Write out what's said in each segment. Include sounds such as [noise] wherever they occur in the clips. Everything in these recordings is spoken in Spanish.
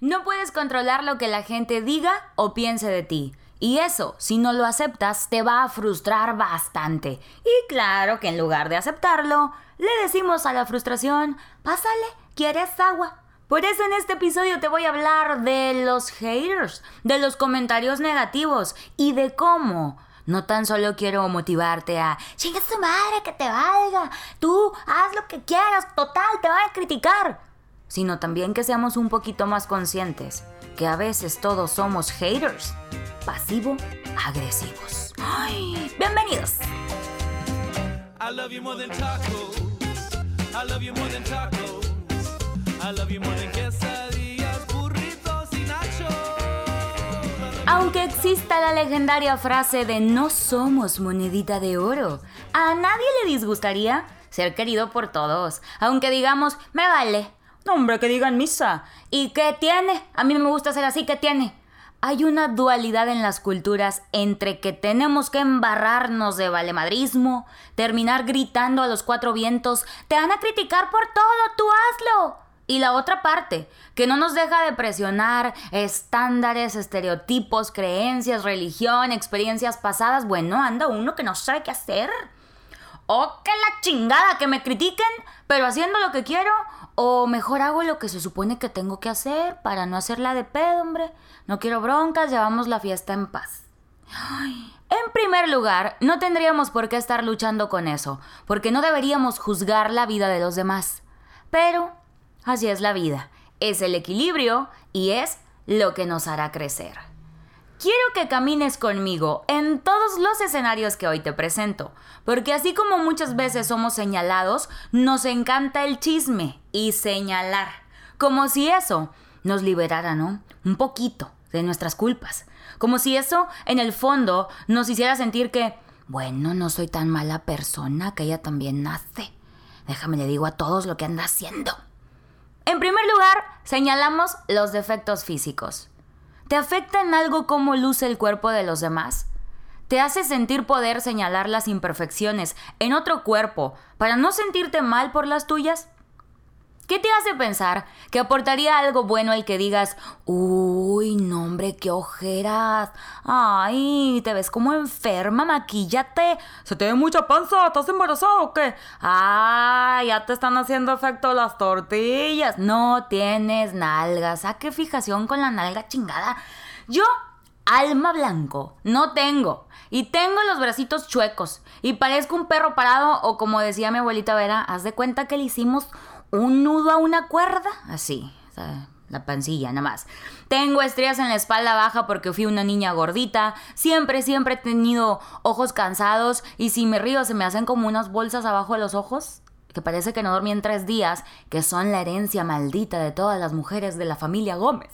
No puedes controlar lo que la gente diga o piense de ti. Y eso, si no lo aceptas, te va a frustrar bastante. Y claro que en lugar de aceptarlo, le decimos a la frustración, pásale, ¿quieres agua? Por eso en este episodio te voy a hablar de los haters, de los comentarios negativos y de cómo no tan solo quiero motivarte a chinga tu madre que te valga, tú haz lo que quieras, total, te van a criticar sino también que seamos un poquito más conscientes que a veces todos somos haters, pasivo-agresivos. ¡Ay! ¡Bienvenidos! Aunque exista la legendaria frase de no somos monedita de oro, a nadie le disgustaría ser querido por todos, aunque digamos, me vale, hombre, que digan misa. ¿Y qué tiene? A mí no me gusta ser así, ¿qué tiene? Hay una dualidad en las culturas entre que tenemos que embarrarnos de valemadrismo, terminar gritando a los cuatro vientos, te van a criticar por todo, tú hazlo. Y la otra parte, que no nos deja de presionar estándares, estereotipos, creencias, religión, experiencias pasadas. Bueno, anda uno que no sabe qué hacer. ¡Oh, qué la chingada! Que me critiquen, pero haciendo lo que quiero. O mejor hago lo que se supone que tengo que hacer para no hacerla de pedo, hombre. No quiero broncas, llevamos la fiesta en paz. En primer lugar, no tendríamos por qué estar luchando con eso, porque no deberíamos juzgar la vida de los demás. Pero así es la vida. Es el equilibrio y es lo que nos hará crecer. Quiero que camines conmigo en todos los escenarios que hoy te presento, porque así como muchas veces somos señalados, nos encanta el chisme y señalar, como si eso nos liberara, ¿no? Un poquito de nuestras culpas, como si eso en el fondo nos hiciera sentir que, bueno, no soy tan mala persona, que ella también nace. Déjame le digo a todos lo que anda haciendo. En primer lugar, señalamos los defectos físicos. ¿Te afecta en algo cómo luce el cuerpo de los demás? ¿Te hace sentir poder señalar las imperfecciones en otro cuerpo para no sentirte mal por las tuyas? ¿Qué te hace pensar que aportaría algo bueno el que digas, uy, no hombre, qué ojeras, ay, te ves como enferma, maquíllate, se te ve mucha panza, ¿estás embarazado o qué? Ay, ya te están haciendo efecto las tortillas, no tienes nalgas, ¿a qué fijación con la nalga chingada? Yo, alma blanco, no tengo. Y tengo los bracitos chuecos. Y parezco un perro parado o como decía mi abuelita Vera, haz de cuenta que le hicimos un nudo a una cuerda, así, la pancilla nada más. Tengo estrías en la espalda baja porque fui una niña gordita. Siempre, siempre he tenido ojos cansados y si me río se me hacen como unas bolsas abajo de los ojos. Que parece que no dormí en tres días, que son la herencia maldita de todas las mujeres de la familia Gómez.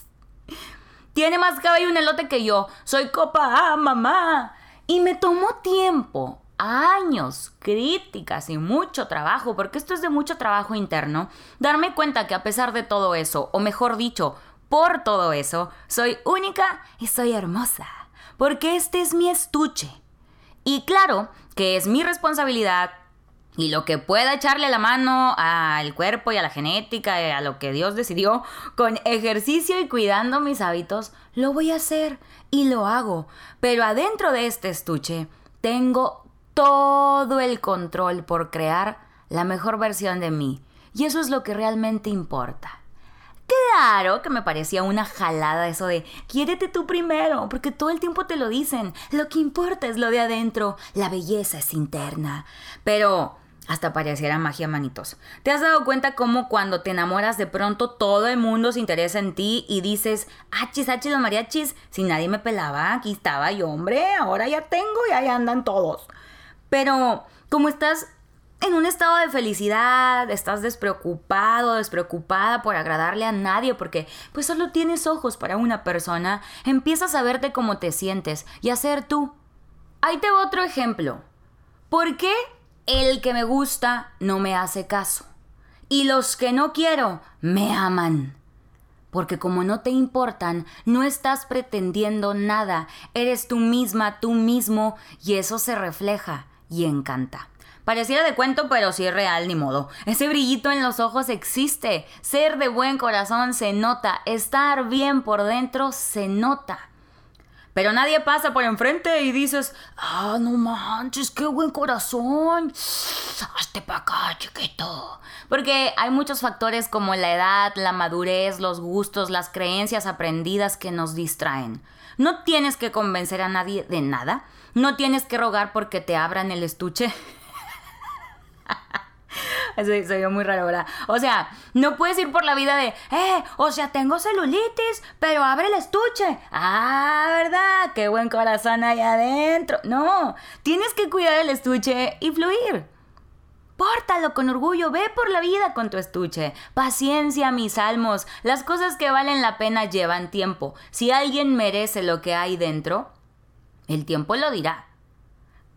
Tiene más cabello un elote que yo. Soy copa A, mamá. Y me tomó tiempo años, críticas y mucho trabajo, porque esto es de mucho trabajo interno, darme cuenta que a pesar de todo eso, o mejor dicho, por todo eso, soy única y soy hermosa, porque este es mi estuche. Y claro que es mi responsabilidad y lo que pueda echarle la mano al cuerpo y a la genética, y a lo que Dios decidió, con ejercicio y cuidando mis hábitos, lo voy a hacer y lo hago. Pero adentro de este estuche tengo todo el control por crear la mejor versión de mí. Y eso es lo que realmente importa. Claro que me parecía una jalada eso de quiérete tú primero, porque todo el tiempo te lo dicen. Lo que importa es lo de adentro, la belleza es interna. Pero hasta pareciera magia, manitos. ¿Te has dado cuenta cómo cuando te enamoras de pronto todo el mundo se interesa en ti y dices, achis, achis, los mariachis, si nadie me pelaba, aquí estaba yo, hombre, ahora ya tengo y ahí andan todos. Pero como estás en un estado de felicidad, estás despreocupado, despreocupada por agradarle a nadie porque pues solo tienes ojos para una persona, empiezas a verte como te sientes y a ser tú. Ahí te voy otro ejemplo. ¿Por qué el que me gusta no me hace caso? Y los que no quiero me aman. Porque como no te importan, no estás pretendiendo nada, eres tú misma, tú mismo, y eso se refleja y encanta. Pareciera de cuento, pero sí es real, ni modo. Ese brillito en los ojos existe. Ser de buen corazón se nota. Estar bien por dentro se nota. Pero nadie pasa por enfrente y dices, ah, no manches, qué buen corazón. Hazte para acá, chiquito. Porque hay muchos factores como la edad, la madurez, los gustos, las creencias aprendidas que nos distraen. No tienes que convencer a nadie de nada. No tienes que rogar porque te abran el estuche. [laughs] Se vio muy raro, ¿verdad? O sea, no puedes ir por la vida de, eh, o sea, tengo celulitis, pero abre el estuche. Ah, ¿verdad? Qué buen corazón hay adentro. No, tienes que cuidar el estuche y fluir. Pórtalo con orgullo, ve por la vida con tu estuche. Paciencia, mis salmos. Las cosas que valen la pena llevan tiempo. Si alguien merece lo que hay dentro, el tiempo lo dirá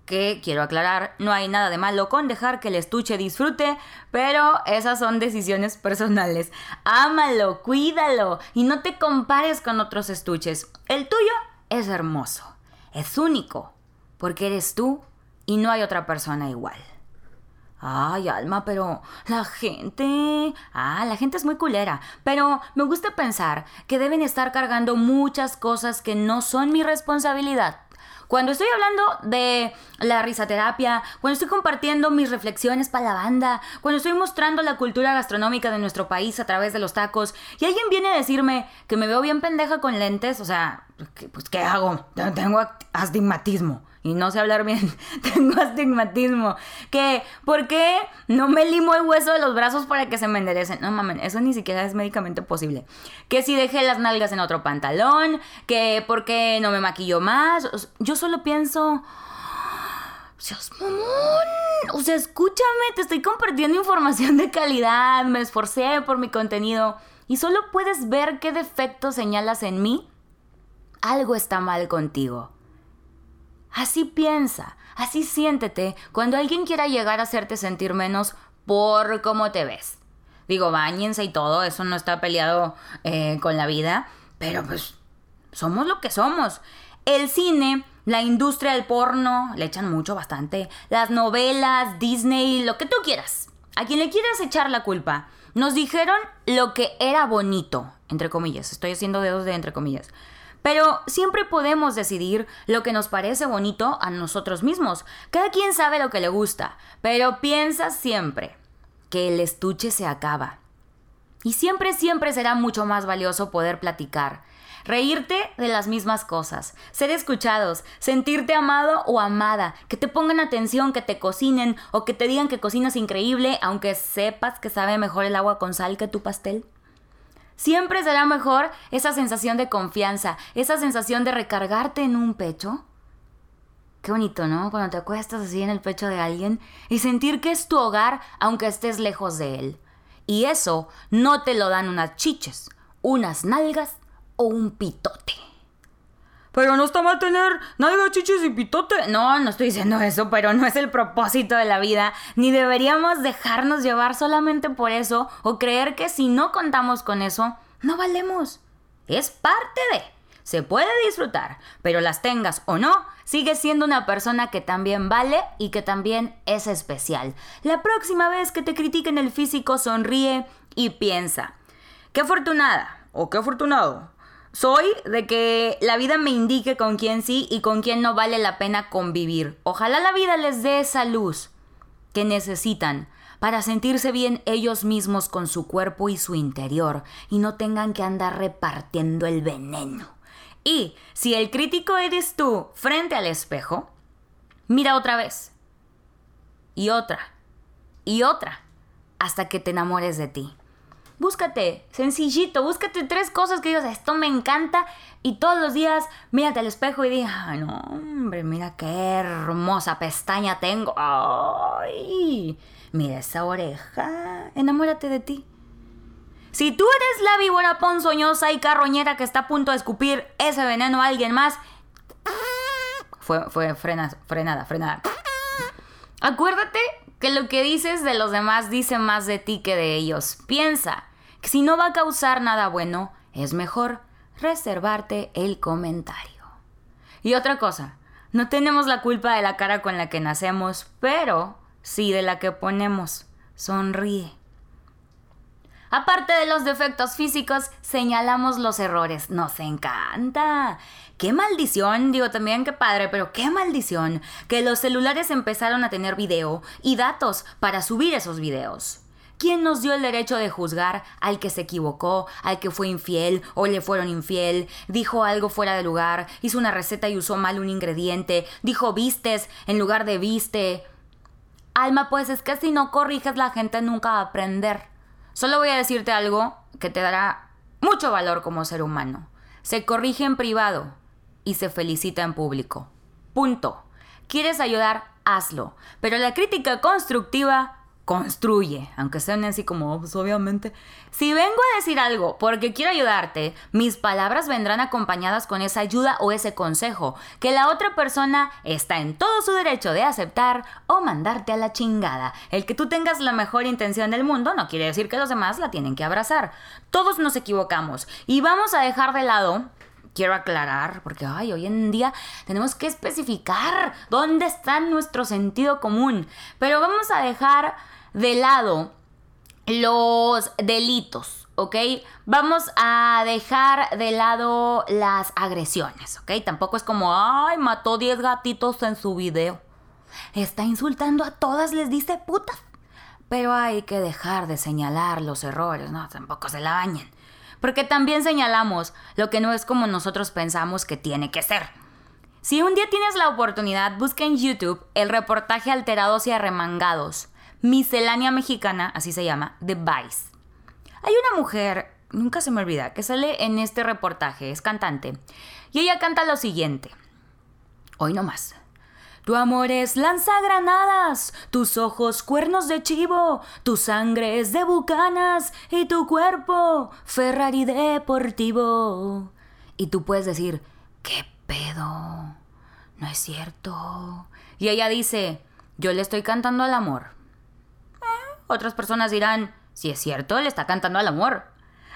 que quiero aclarar, no hay nada de malo con dejar que el estuche disfrute, pero esas son decisiones personales. Ámalo, cuídalo y no te compares con otros estuches. El tuyo es hermoso, es único, porque eres tú y no hay otra persona igual. Ay, Alma, pero la gente... Ah, la gente es muy culera, pero me gusta pensar que deben estar cargando muchas cosas que no son mi responsabilidad cuando estoy hablando de la risaterapia, cuando estoy compartiendo mis reflexiones para la banda, cuando estoy mostrando la cultura gastronómica de nuestro país a través de los tacos, y alguien viene a decirme que me veo bien pendeja con lentes, o sea, pues ¿qué hago? Tengo astigmatismo y no sé hablar bien, [laughs] tengo astigmatismo. Que, ¿por qué no me limo el hueso de los brazos para que se me enderecen? No mames, eso ni siquiera es médicamente posible. Que si dejé las nalgas en otro pantalón, que por qué no me maquillo más. Yo solo pienso. Seas mamón. O sea, escúchame, te estoy compartiendo información de calidad, me esforcé por mi contenido y solo puedes ver qué defectos señalas en mí. Algo está mal contigo. Así piensa, así siéntete cuando alguien quiera llegar a hacerte sentir menos por cómo te ves. Digo, bañense y todo, eso no está peleado eh, con la vida, pero pues somos lo que somos. El cine, la industria del porno, le echan mucho, bastante. Las novelas, Disney, lo que tú quieras. A quien le quieras echar la culpa. Nos dijeron lo que era bonito, entre comillas. Estoy haciendo dedos de entre comillas. Pero siempre podemos decidir lo que nos parece bonito a nosotros mismos. Cada quien sabe lo que le gusta, pero piensa siempre que el estuche se acaba. Y siempre, siempre será mucho más valioso poder platicar, reírte de las mismas cosas, ser escuchados, sentirte amado o amada, que te pongan atención, que te cocinen o que te digan que cocinas increíble aunque sepas que sabe mejor el agua con sal que tu pastel. Siempre será mejor esa sensación de confianza, esa sensación de recargarte en un pecho. Qué bonito, ¿no? Cuando te acuestas así en el pecho de alguien y sentir que es tu hogar aunque estés lejos de él. Y eso no te lo dan unas chiches, unas nalgas o un pitote. Pero no está mal tener nalgas, chiches y pitote. No, no estoy diciendo eso, pero no es el propósito de la vida. Ni deberíamos dejarnos llevar solamente por eso o creer que si no contamos con eso, no valemos. Es parte de. Se puede disfrutar, pero las tengas o no, sigues siendo una persona que también vale y que también es especial. La próxima vez que te critiquen el físico, sonríe y piensa. Qué afortunada o qué afortunado soy de que la vida me indique con quién sí y con quién no vale la pena convivir. Ojalá la vida les dé esa luz que necesitan para sentirse bien ellos mismos con su cuerpo y su interior y no tengan que andar repartiendo el veneno. Y si el crítico eres tú frente al espejo, mira otra vez. Y otra. Y otra. Hasta que te enamores de ti. Búscate, sencillito, búscate tres cosas que digas, esto me encanta y todos los días mírate al espejo y diga, no, hombre, mira qué hermosa pestaña tengo. Ay, mira esa oreja, enamórate de ti. Si tú eres la víbora ponzoñosa y carroñera que está a punto de escupir ese veneno a alguien más, fue, fue frenada, frenada, frenada. Acuérdate que lo que dices de los demás dice más de ti que de ellos. Piensa que si no va a causar nada bueno, es mejor reservarte el comentario. Y otra cosa, no tenemos la culpa de la cara con la que nacemos, pero Sí, de la que ponemos. Sonríe. Aparte de los defectos físicos, señalamos los errores. Nos encanta. Qué maldición, digo también qué padre, pero qué maldición que los celulares empezaron a tener video y datos para subir esos videos. ¿Quién nos dio el derecho de juzgar al que se equivocó, al que fue infiel o le fueron infiel, dijo algo fuera de lugar, hizo una receta y usó mal un ingrediente, dijo vistes en lugar de viste? Alma, pues es que si no corriges la gente nunca va a aprender. Solo voy a decirte algo que te dará mucho valor como ser humano. Se corrige en privado y se felicita en público. Punto. ¿Quieres ayudar? Hazlo. Pero la crítica constructiva construye, aunque sean así como, obviamente. Si vengo a decir algo porque quiero ayudarte, mis palabras vendrán acompañadas con esa ayuda o ese consejo, que la otra persona está en todo su derecho de aceptar o mandarte a la chingada. El que tú tengas la mejor intención del mundo no quiere decir que los demás la tienen que abrazar. Todos nos equivocamos y vamos a dejar de lado quiero aclarar, porque ay, hoy en día tenemos que especificar dónde está nuestro sentido común. Pero vamos a dejar de lado los delitos, ¿ok? Vamos a dejar de lado las agresiones, ¿ok? Tampoco es como, ay, mató 10 gatitos en su video. Está insultando a todas, les dice putas. Pero hay que dejar de señalar los errores, ¿no? Tampoco se la bañen. Porque también señalamos lo que no es como nosotros pensamos que tiene que ser. Si un día tienes la oportunidad, busca en YouTube el reportaje Alterados y Arremangados Miscelánea Mexicana, así se llama, de Vice. Hay una mujer, nunca se me olvida, que sale en este reportaje, es cantante, y ella canta lo siguiente. Hoy no más. Tu amor es lanzagranadas, tus ojos cuernos de chivo, tu sangre es de bucanas y tu cuerpo Ferrari deportivo. Y tú puedes decir, ¿qué pedo? No es cierto. Y ella dice, yo le estoy cantando al amor. Otras personas dirán, si es cierto, le está cantando al amor.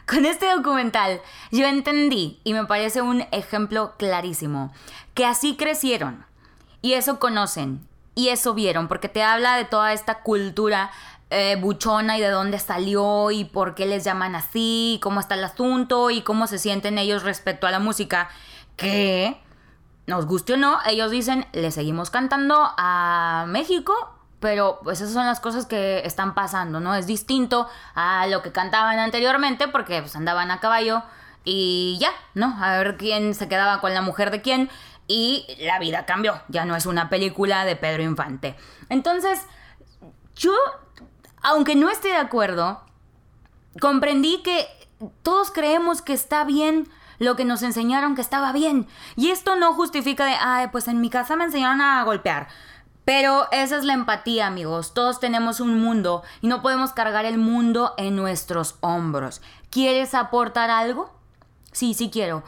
Con este documental yo entendí, y me parece un ejemplo clarísimo, que así crecieron, y eso conocen, y eso vieron, porque te habla de toda esta cultura eh, buchona y de dónde salió, y por qué les llaman así, cómo está el asunto, y cómo se sienten ellos respecto a la música, que, nos guste o no, ellos dicen, le seguimos cantando a México pero pues esas son las cosas que están pasando, ¿no? Es distinto a lo que cantaban anteriormente porque pues andaban a caballo y ya, ¿no? A ver quién se quedaba con la mujer de quién y la vida cambió, ya no es una película de Pedro Infante. Entonces, yo, aunque no esté de acuerdo, comprendí que todos creemos que está bien lo que nos enseñaron que estaba bien. Y esto no justifica de, ay, pues en mi casa me enseñaron a golpear. Pero esa es la empatía, amigos. Todos tenemos un mundo y no podemos cargar el mundo en nuestros hombros. ¿Quieres aportar algo? Sí, sí quiero.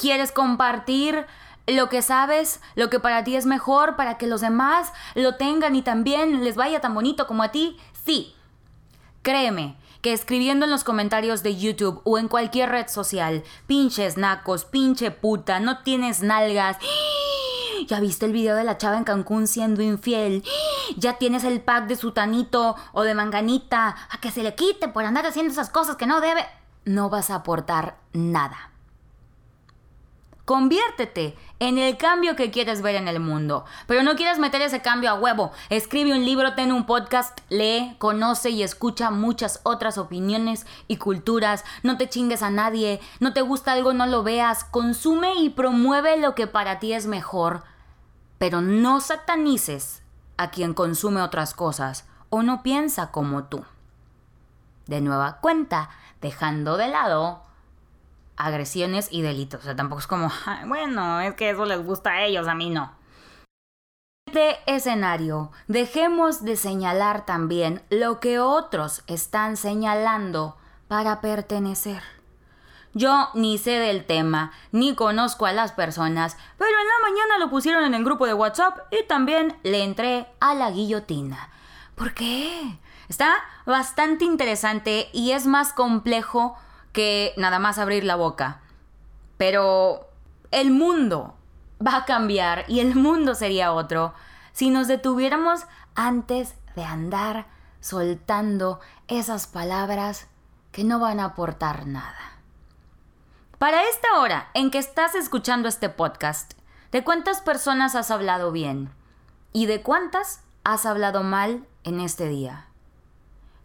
¿Quieres compartir lo que sabes, lo que para ti es mejor, para que los demás lo tengan y también les vaya tan bonito como a ti? Sí. Créeme que escribiendo en los comentarios de YouTube o en cualquier red social, pinches nacos, pinche puta, no tienes nalgas. ¿Ya viste el video de la chava en Cancún siendo infiel? ¿Ya tienes el pack de sutanito o de manganita a que se le quite por andar haciendo esas cosas que no debe? No vas a aportar nada. Conviértete en el cambio que quieres ver en el mundo. Pero no quieres meter ese cambio a huevo. Escribe un libro, ten un podcast, lee, conoce y escucha muchas otras opiniones y culturas. No te chingues a nadie. No te gusta algo, no lo veas. Consume y promueve lo que para ti es mejor. Pero no satanices a quien consume otras cosas o no piensa como tú. De nueva cuenta, dejando de lado agresiones y delitos. O sea, tampoco es como, [laughs] bueno, es que eso les gusta a ellos, a mí no. Este escenario, dejemos de señalar también lo que otros están señalando para pertenecer. Yo ni sé del tema, ni conozco a las personas, pero en la mañana lo pusieron en el grupo de WhatsApp y también le entré a la guillotina. ¿Por qué? Está bastante interesante y es más complejo que nada más abrir la boca. Pero el mundo va a cambiar y el mundo sería otro si nos detuviéramos antes de andar soltando esas palabras que no van a aportar nada. Para esta hora en que estás escuchando este podcast, ¿de cuántas personas has hablado bien? ¿Y de cuántas has hablado mal en este día?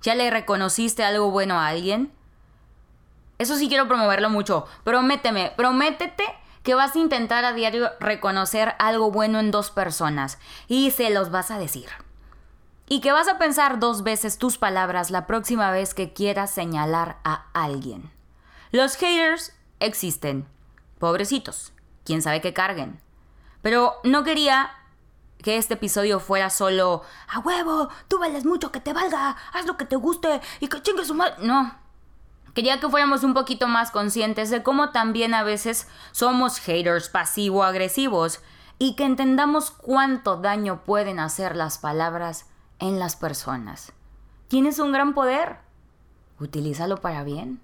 ¿Ya le reconociste algo bueno a alguien? Eso sí quiero promoverlo mucho. Prométeme, prométete que vas a intentar a diario reconocer algo bueno en dos personas y se los vas a decir. Y que vas a pensar dos veces tus palabras la próxima vez que quieras señalar a alguien. Los haters existen. Pobrecitos. Quién sabe qué carguen. Pero no quería que este episodio fuera solo a huevo, tú vales mucho, que te valga, haz lo que te guste y que chingue su madre. No. Quería que fuéramos un poquito más conscientes de cómo también a veces somos haters pasivo-agresivos y que entendamos cuánto daño pueden hacer las palabras en las personas. Tienes un gran poder. Utilízalo para bien.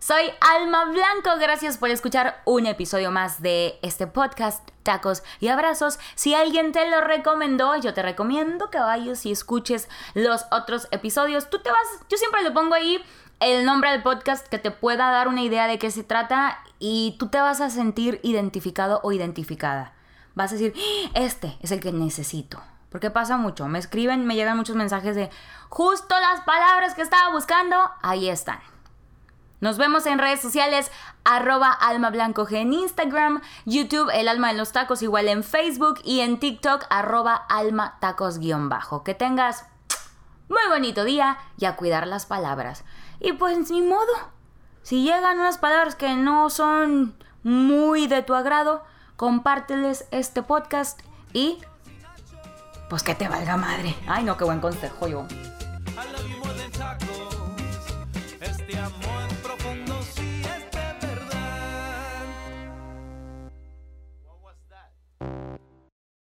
Soy Alma Blanco, gracias por escuchar un episodio más de este podcast, tacos y abrazos. Si alguien te lo recomendó, yo te recomiendo que vayas y escuches los otros episodios. Tú te vas, yo siempre le pongo ahí el nombre del podcast que te pueda dar una idea de qué se trata y tú te vas a sentir identificado o identificada. Vas a decir, ¡Ah! este es el que necesito. Porque pasa mucho, me escriben, me llegan muchos mensajes de justo las palabras que estaba buscando, ahí están. Nos vemos en redes sociales, arroba Alma Blanco en Instagram, YouTube El Alma de los Tacos igual en Facebook y en TikTok arroba Alma Tacos bajo. Que tengas muy bonito día y a cuidar las palabras. Y pues ni modo, si llegan unas palabras que no son muy de tu agrado, compárteles este podcast y pues que te valga madre. Ay no, qué buen consejo yo.